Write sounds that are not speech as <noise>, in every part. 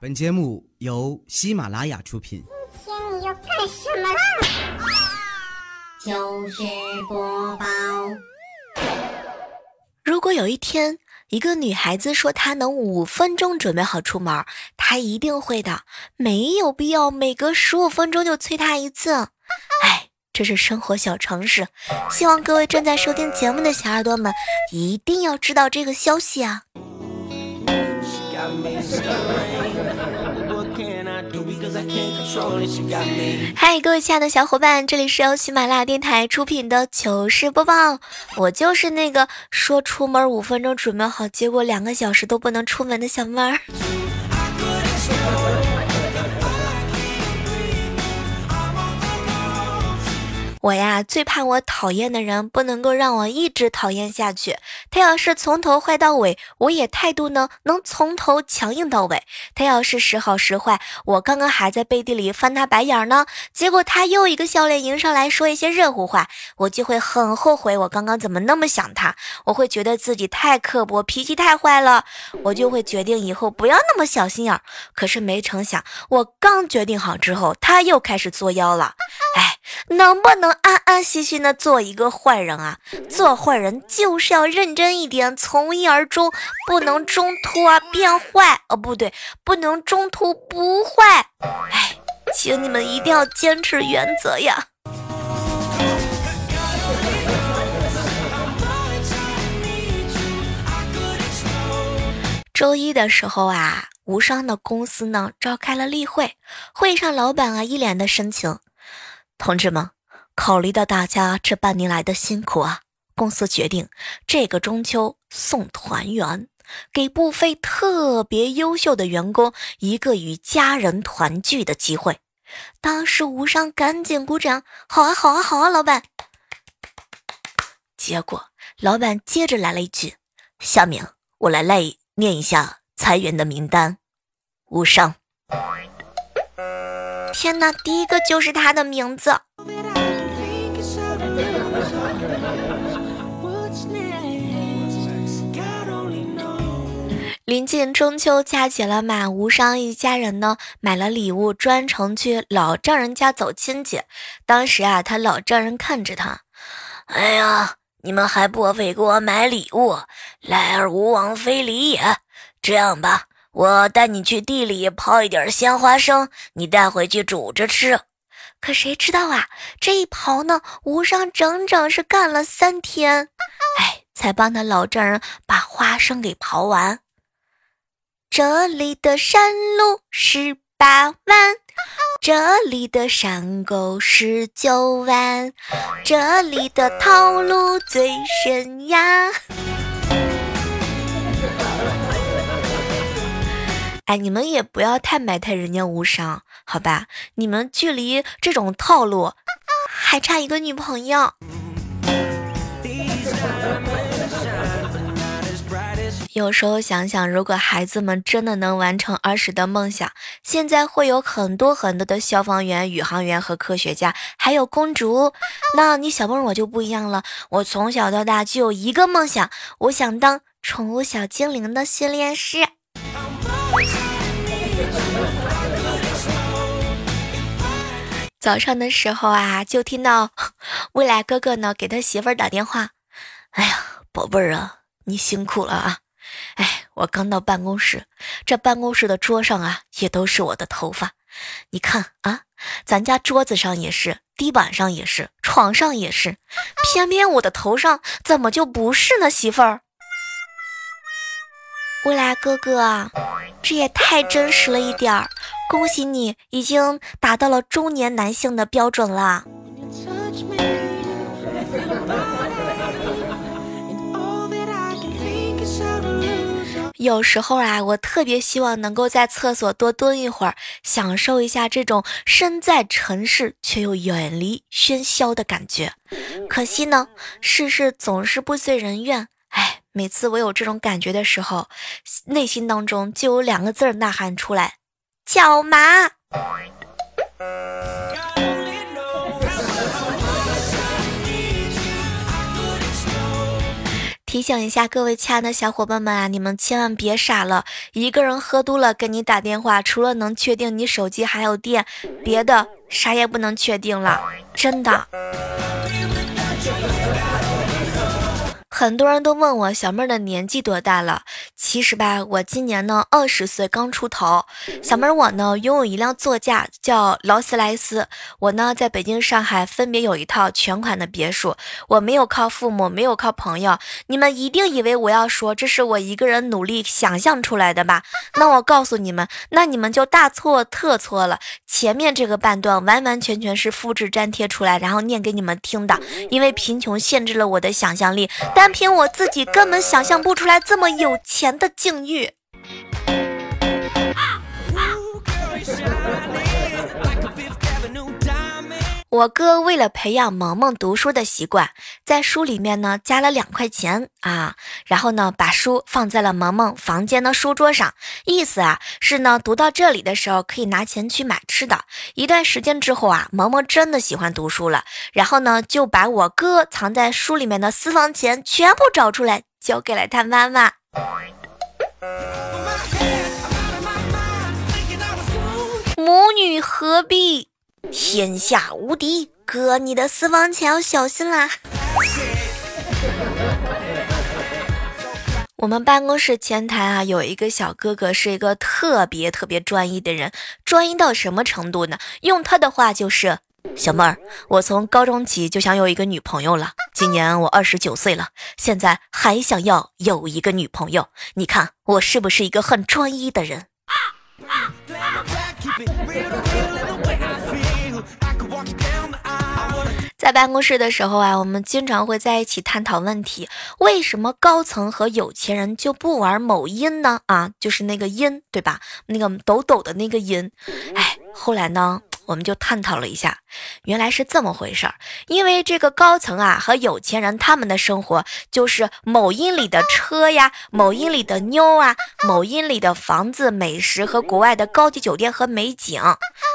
本节目由喜马拉雅出品。今天你要干什么啦？就是播报。如果有一天，一个女孩子说她能五分钟准备好出门，她一定会的，没有必要每隔十五分钟就催她一次。哎，这是生活小常识，希望各位正在收听节目的小耳朵们一定要知道这个消息啊！嗨，各位亲爱的小伙伴，这里是由喜马拉雅电台出品的糗事播报。我就是那个说出门五分钟准备好，结果两个小时都不能出门的小妹儿。我呀，最怕我讨厌的人不能够让我一直讨厌下去。他要是从头坏到尾，我也态度呢能从头强硬到尾。他要是时好时坏，我刚刚还在背地里翻他白眼呢，结果他又一个笑脸迎上来说一些热乎话，我就会很后悔我刚刚怎么那么想他。我会觉得自己太刻薄，脾气太坏了，我就会决定以后不要那么小心眼。可是没成想，我刚决定好之后，他又开始作妖了。哎，能不能？安安心心的做一个坏人啊！做坏人就是要认真一点，从一而终，不能中途啊变坏哦，不对，不能中途不坏。哎，请你们一定要坚持原则呀！周一的时候啊，无伤的公司呢召开了例会，会上老板啊一脸的深情，同志们。考虑到大家这半年来的辛苦啊，公司决定这个中秋送团圆，给部分特别优秀的员工一个与家人团聚的机会。当时吴商赶紧鼓掌，好啊，好啊，好啊，老板。结果老板接着来了一句：“下面我来来念一下裁员的名单。”吴商，天哪，第一个就是他的名字。临近中秋佳节了嘛，吴商一家人呢买了礼物，专程去老丈人家走亲戚。当时啊，他老丈人看着他，哎呀，你们还不会给我买礼物，来而无往非礼也。这样吧，我带你去地里刨一点鲜花生，你带回去煮着吃。可谁知道啊，这一刨呢，吴商整整是干了三天，哎，才帮他老丈人把花生给刨完。这里的山路十八弯，这里的山沟十九弯，这里的套路最深呀！哎，你们也不要太埋汰人家无伤，好吧？你们距离这种套路还差一个女朋友。有时候想想，如果孩子们真的能完成儿时的梦想，现在会有很多很多的消防员、宇航员和科学家，还有公主。那你小梦我就不一样了，我从小到大就有一个梦想，我想当宠物小精灵的训练师。早上的时候啊，就听到 <laughs> 未来哥哥呢给他媳妇儿打电话，哎呀，宝贝儿啊，你辛苦了啊。哎，我刚到办公室，这办公室的桌上啊，也都是我的头发。你看啊，咱家桌子上也是，地板上也是，床上也是，偏偏我的头上怎么就不是呢？媳妇儿，未来哥哥，这也太真实了一点儿。恭喜你，已经达到了中年男性的标准了。有时候啊，我特别希望能够在厕所多蹲一会儿，享受一下这种身在城市却又远离喧嚣的感觉。可惜呢，世事总是不遂人愿。每次我有这种感觉的时候，内心当中就有两个字呐喊出来：脚麻。提醒一下各位亲爱的小伙伴们啊，你们千万别傻了，一个人喝多了给你打电话，除了能确定你手机还有电，别的啥也不能确定了，真的。很多人都问我小妹儿的年纪多大了，其实吧，我今年呢二十岁刚出头。小妹儿我呢拥有一辆座驾，叫劳斯莱斯。我呢在北京、上海分别有一套全款的别墅。我没有靠父母，没有靠朋友。你们一定以为我要说这是我一个人努力想象出来的吧？那我告诉你们，那你们就大错特错了。前面这个半段完完全全是复制粘贴出来，然后念给你们听的。因为贫穷限制了我的想象力，但。凭我自己根本想象不出来这么有钱的境遇。我哥为了培养萌萌读书的习惯，在书里面呢加了两块钱啊，然后呢把书放在了萌萌房间的书桌上，意思啊是呢读到这里的时候可以拿钱去买吃的。一段时间之后啊，萌萌真的喜欢读书了，然后呢就把我哥藏在书里面的私房钱全部找出来，交给了他妈妈。母女何必？天下无敌，哥，你的私房钱要小心啦！我们办公室前台啊，有一个小哥哥，是一个特别特别专一的人，专一到什么程度呢？用他的话就是：小妹儿，我从高中起就想有一个女朋友了，今年我二十九岁了，现在还想要有一个女朋友，你看我是不是一个很专一的人？在办公室的时候啊，我们经常会在一起探讨问题：为什么高层和有钱人就不玩某音呢？啊，就是那个音，对吧？那个抖抖的那个音。哎，后来呢，我们就探讨了一下，原来是这么回事儿。因为这个高层啊和有钱人他们的生活就是某音里的车呀，某音里的妞啊，某音里的房子、美食和国外的高级酒店和美景。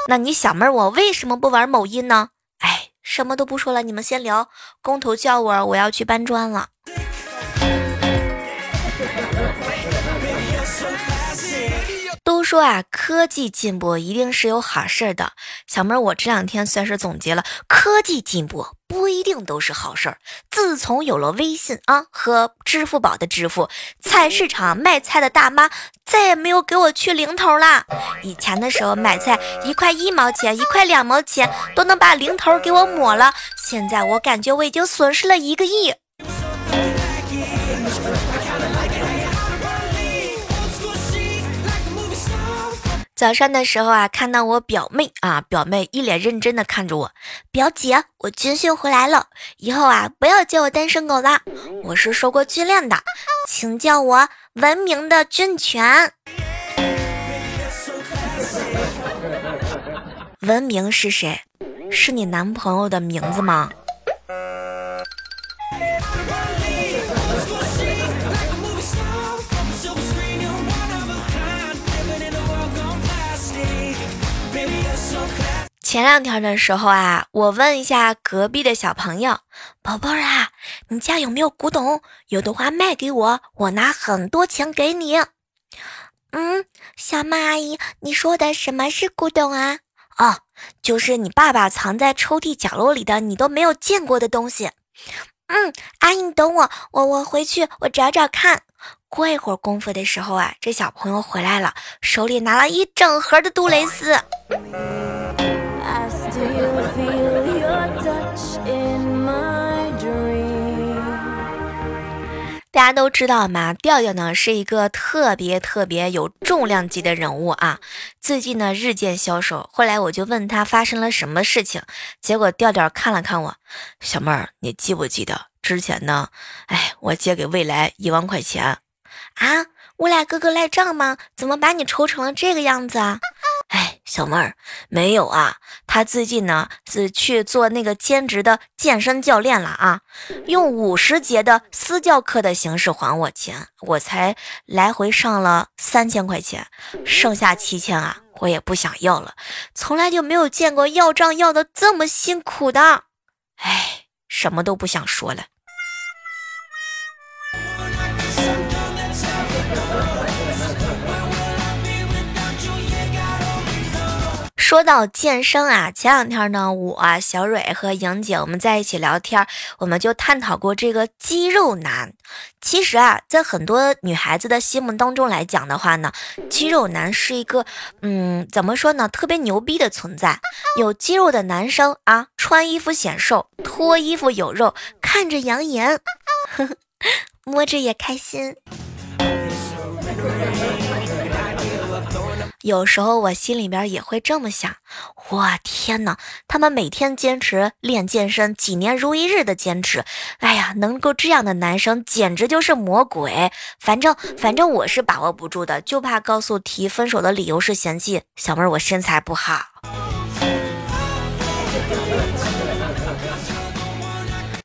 那你小妹儿，我为什么不玩某音呢？什么都不说了，你们先聊。工头叫我，我要去搬砖了。都说啊，科技进步一定是有好事的。小妹，我这两天算是总结了，科技进步不一定都是好事儿。自从有了微信啊和支付宝的支付，菜市场卖菜的大妈再也没有给我去零头啦。以前的时候买菜一块一毛钱，一块两毛钱都能把零头给我抹了，现在我感觉我已经损失了一个亿。早上的时候啊，看到我表妹啊，表妹一脸认真的看着我，表姐，我军训回来了，以后啊不要叫我单身狗了，我是受过训练的，请叫我文明的军犬。文明是谁？是你男朋友的名字吗？前两天的时候啊，我问一下隔壁的小朋友，宝贝儿啊，你家有没有古董？有的话卖给我，我拿很多钱给你。嗯，小马阿姨，你说的什么是古董啊？哦，就是你爸爸藏在抽屉角落里的你都没有见过的东西。嗯，阿姨，你等我，我我回去我找找看。过一会儿功夫的时候啊，这小朋友回来了，手里拿了一整盒的杜蕾斯。大家都知道嘛，调调呢是一个特别特别有重量级的人物啊。最近呢日渐消瘦，后来我就问他发生了什么事情，结果调调看了看我，小妹儿，你记不记得之前呢？哎，我借给未来一万块钱啊。我俩哥哥赖账吗？怎么把你愁成了这个样子啊？小妹儿，没有啊，他最近呢是去做那个兼职的健身教练了啊，用五十节的私教课的形式还我钱，我才来回上了三千块钱，剩下七千啊，我也不想要了，从来就没有见过要账要的这么辛苦的，哎，什么都不想说了。说到健身啊，前两天呢，我小蕊和莹姐我们在一起聊天，我们就探讨过这个肌肉男。其实啊，在很多女孩子的心目当中来讲的话呢，肌肉男是一个，嗯，怎么说呢，特别牛逼的存在。有肌肉的男生啊，穿衣服显瘦，脱衣服有肉，看着养眼，<laughs> 摸着也开心。有时候我心里边也会这么想，我天哪，他们每天坚持练健身，几年如一日的坚持，哎呀，能够这样的男生简直就是魔鬼。反正反正我是把握不住的，就怕告诉提分手的理由是嫌弃小妹儿我身材不好。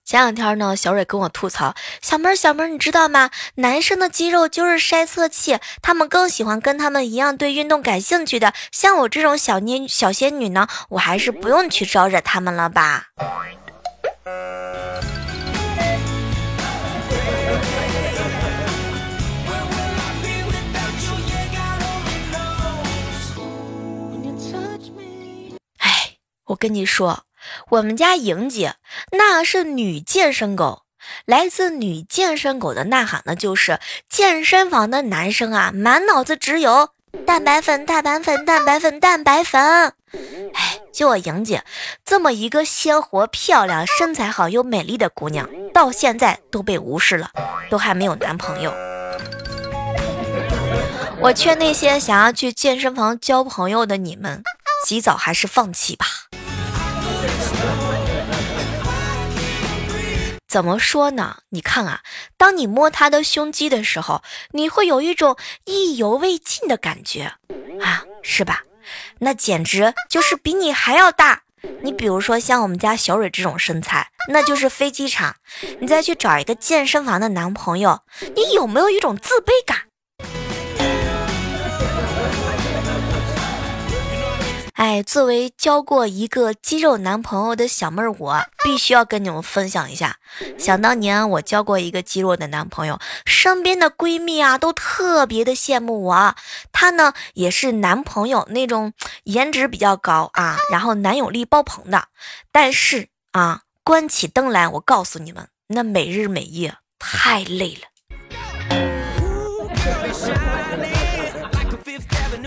前两天呢，小蕊跟我吐槽：“小妹儿，小妹儿，你知道吗？男生的肌肉就是筛测器，他们更喜欢跟他们一样对运动感兴趣的。像我这种小妮小仙女呢，我还是不用去招惹他们了吧。”哎，我跟你说。我们家莹姐那是女健身狗，来自女健身狗的呐喊呢，就是健身房的男生啊，满脑子只有蛋白粉、蛋白粉、蛋白粉、蛋白粉。哎，就我莹姐这么一个鲜活、漂亮、身材好又美丽的姑娘，到现在都被无视了，都还没有男朋友。我劝那些想要去健身房交朋友的你们，及早还是放弃吧。怎么说呢？你看啊，当你摸他的胸肌的时候，你会有一种意犹未尽的感觉啊，是吧？那简直就是比你还要大。你比如说像我们家小蕊这种身材，那就是飞机场。你再去找一个健身房的男朋友，你有没有一种自卑感？哎，作为交过一个肌肉男朋友的小妹儿，我必须要跟你们分享一下。想当年我交过一个肌肉的男朋友，身边的闺蜜啊都特别的羡慕我。他呢也是男朋友那种颜值比较高啊，然后男友力爆棚的。但是啊，关起灯来，我告诉你们，那每日每夜太累了。<laughs>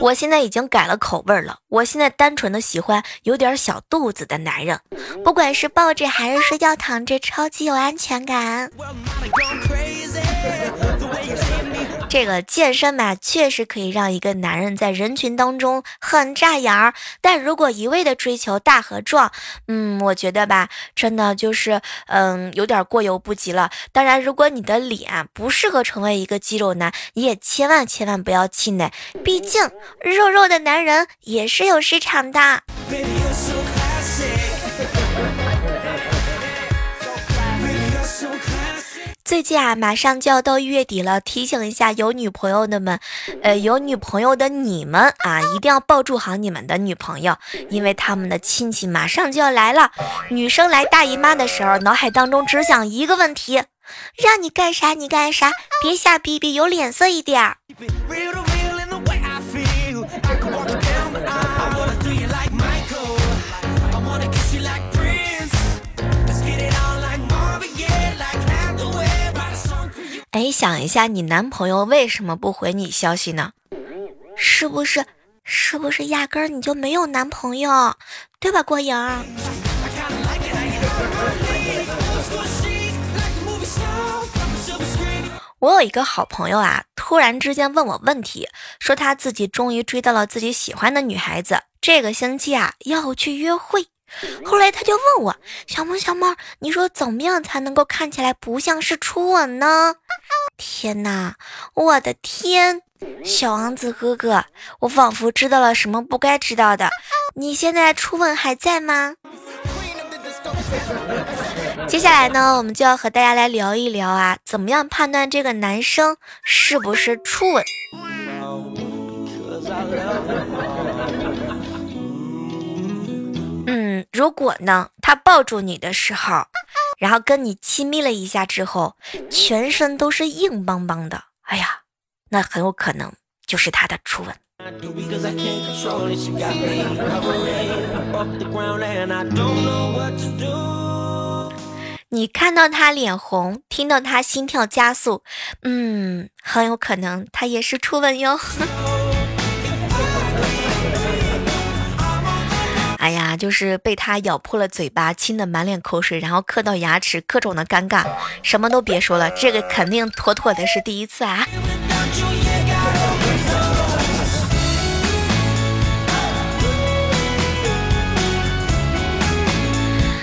我现在已经改了口味了，我现在单纯的喜欢有点小肚子的男人，不管是抱着还是睡觉躺着，超级有安全感。这个健身嘛，确实可以让一个男人在人群当中很扎眼儿。但如果一味的追求大和壮，嗯，我觉得吧，真的就是嗯，有点过犹不及了。当然，如果你的脸不适合成为一个肌肉男，你也千万千万不要气馁，毕竟肉肉的男人也是有市场的。最近啊，马上就要到月底了，提醒一下有女朋友的们，呃，有女朋友的你们啊，一定要抱住好你们的女朋友，因为他们的亲戚马上就要来了。女生来大姨妈的时候，脑海当中只想一个问题：让你干啥你干啥，别瞎逼逼，有脸色一点儿。哎，想一下，你男朋友为什么不回你消息呢？是不是，是不是压根儿你就没有男朋友，对吧，郭莹？我有一个好朋友啊，突然之间问我问题，说他自己终于追到了自己喜欢的女孩子，这个星期啊要去约会。后来他就问我：“小猫小猫，你说怎么样才能够看起来不像是初吻呢？”天哪，我的天，小王子哥哥，我仿佛知道了什么不该知道的。你现在初吻还在吗？<laughs> 接下来呢，我们就要和大家来聊一聊啊，怎么样判断这个男生是不是初吻？如果呢，他抱住你的时候，然后跟你亲密了一下之后，全身都是硬邦邦的，哎呀，那很有可能就是他的初吻。你看到他脸红，听到他心跳加速，嗯，很有可能他也是初吻哟。<laughs> 哎呀，就是被他咬破了嘴巴，亲的满脸口水，然后磕到牙齿，各种的尴尬，什么都别说了，这个肯定妥妥的是第一次啊。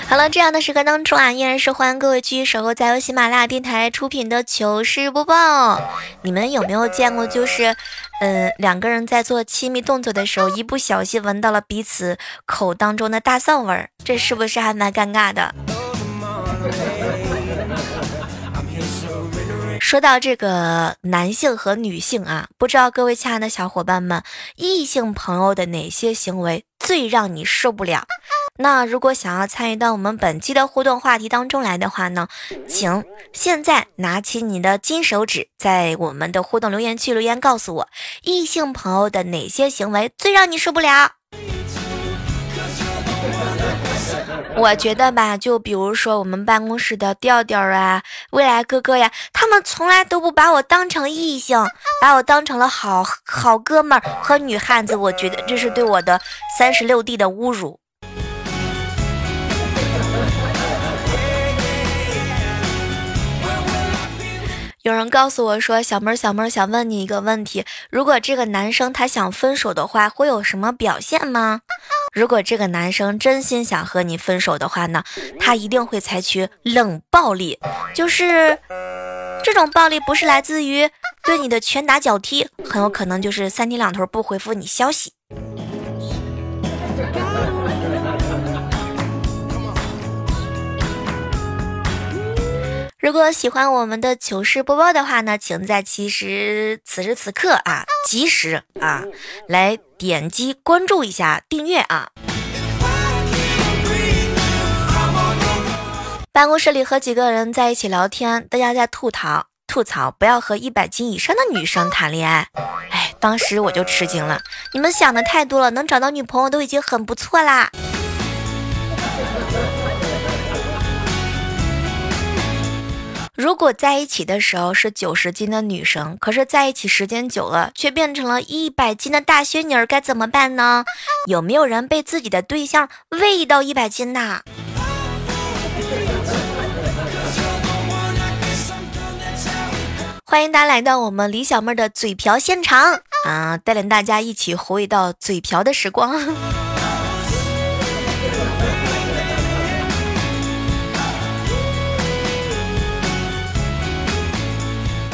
好了，这样的时刻当中啊，依然是欢迎各位继续守候在由喜马拉雅电台出品的糗事播报。你们有没有见过，就是，嗯，两个人在做亲密动作的时候，一不小心闻到了彼此口当中的大蒜味儿，这是不是还蛮尴尬的？<laughs> 说到这个男性和女性啊，不知道各位亲爱的小伙伴们，异性朋友的哪些行为最让你受不了？那如果想要参与到我们本期的互动话题当中来的话呢，请现在拿起你的金手指，在我们的互动留言区留言告诉我，异性朋友的哪些行为最让你受不了？<laughs> 我觉得吧，就比如说我们办公室的调调啊、未来哥哥呀，他们从来都不把我当成异性，把我当成了好好哥们儿和女汉子，我觉得这是对我的三十六弟的侮辱。有人告诉我说：“小妹儿，小妹儿，想问你一个问题：如果这个男生他想分手的话，会有什么表现吗？如果这个男生真心想和你分手的话呢，他一定会采取冷暴力，就是这种暴力不是来自于对你的拳打脚踢，很有可能就是三天两头不回复你消息。”如果喜欢我们的糗事播报的话呢，请在其实此时此刻啊，及时啊，来点击关注一下订阅啊。办公室里和几个人在一起聊天，大家在吐槽吐槽，不要和一百斤以上的女生谈恋爱。哎，当时我就吃惊了，你们想的太多了，能找到女朋友都已经很不错啦。如果在一起的时候是九十斤的女生，可是在一起时间久了，却变成了一百斤的大仙女儿，该怎么办呢？有没有人被自己的对象喂到一百斤呐？欢迎大家来到我们李小妹的嘴瓢现场啊，带领大家一起回味到嘴瓢的时光。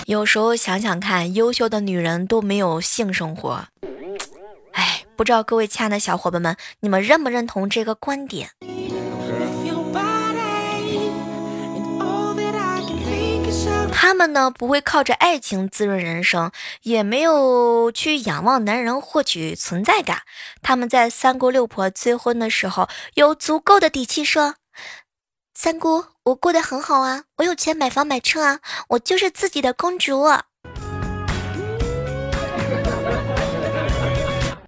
有时候想想看，优秀的女人都没有性生活，哎，不知道各位亲爱的小伙伴们，你们认不认同这个观点？他们呢，不会靠着爱情滋润人生，也没有去仰望男人获取存在感。他们在三姑六婆催婚的时候，有足够的底气说。三姑，我过得很好啊，我有钱买房买车啊，我就是自己的公主。<laughs>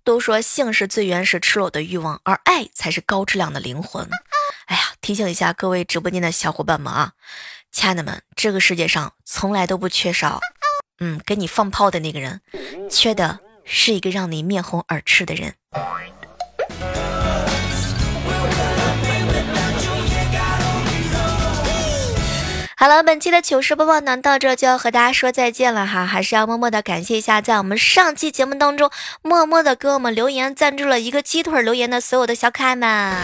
都说性是最原始赤裸的欲望，而爱才是高质量的灵魂。哎呀，提醒一下各位直播间的小伙伴们啊，亲爱的们，这个世界上从来都不缺少，嗯，给你放炮的那个人，缺的是一个让你面红耳赤的人。好了，本期的糗事播报呢，到这就要和大家说再见了哈，还是要默默的感谢一下，在我们上期节目当中默默的给我们留言赞助了一个鸡腿留言的所有的小可爱们。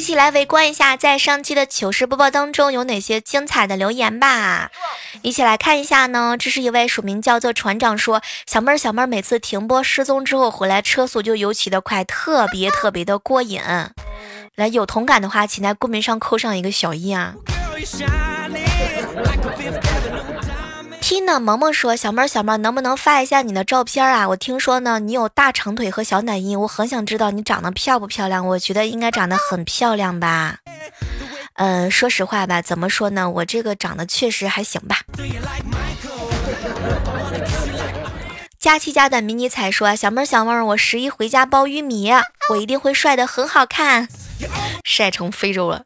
一起来围观一下，在上期的糗事播报当中有哪些精彩的留言吧！一起来看一下呢。这是一位署名叫做船长说：“小妹儿，小妹儿，每次停播失踪之后回来，车速就尤其的快，特别特别的过瘾。”来，有同感的话，请在公屏上扣上一个小一啊。Tina 萌萌说：“小妹儿，小妹儿，能不能发一下你的照片啊？我听说呢，你有大长腿和小奶音，我很想知道你长得漂不漂亮。我觉得应该长得很漂亮吧。”嗯，说实话吧，怎么说呢？我这个长得确实还行吧。佳期家的迷你彩说：“小妹儿，小妹儿，我十一回家包玉米，我一定会帅的很好看，晒成非洲了。”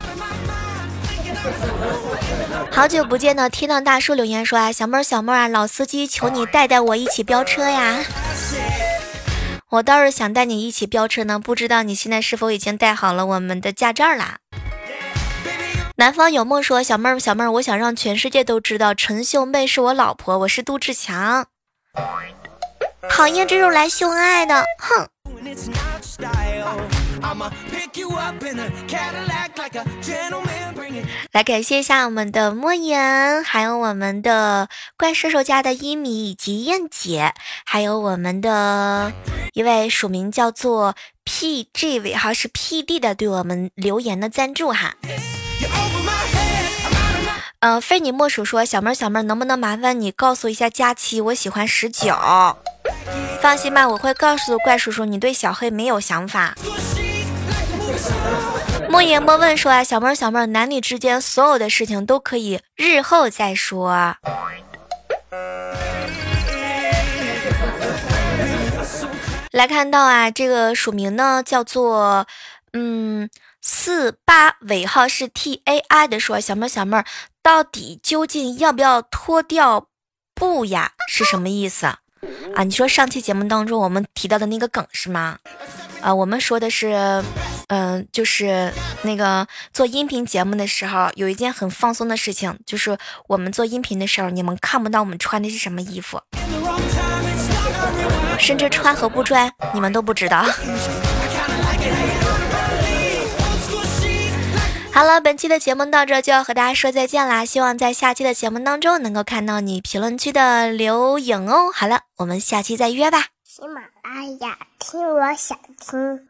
好久不见的天堂大叔留言说：“啊，小妹儿，小妹儿啊，老司机，求你带带我一起飙车呀！我倒是想带你一起飙车呢，不知道你现在是否已经带好了我们的驾照啦？”南方有梦说：“小妹儿，小妹儿，我想让全世界都知道陈秀妹是我老婆，我是杜志强。”讨厌这种来秀恩爱的，哼！来感谢一下我们的莫言，还有我们的怪射手家的一米以及燕姐，还有我们的一位署名叫做 PG 尾号是 PD 的对我们留言的赞助哈。嗯，非你莫属说小妹儿小妹儿，能不能麻烦你告诉一下佳期，我喜欢十九。放心吧，我会告诉怪叔叔，你对小黑没有想法。莫言莫问说啊，小妹儿小妹儿，男女之间所有的事情都可以日后再说。来看到啊，这个署名呢叫做嗯四八尾号是 T A I 的说，小妹儿小妹儿，到底究竟要不要脱掉布呀？是什么意思？啊，你说上期节目当中我们提到的那个梗是吗？啊，我们说的是，嗯，就是那个做音频节目的时候，有一件很放松的事情，就是我们做音频的时候，你们看不到我们穿的是什么衣服，甚至穿和不穿，你们都不知道。好了，本期的节目到这就要和大家说再见啦！希望在下期的节目当中能够看到你评论区的留影哦。好了，我们下期再约吧。喜马拉雅，听我想听。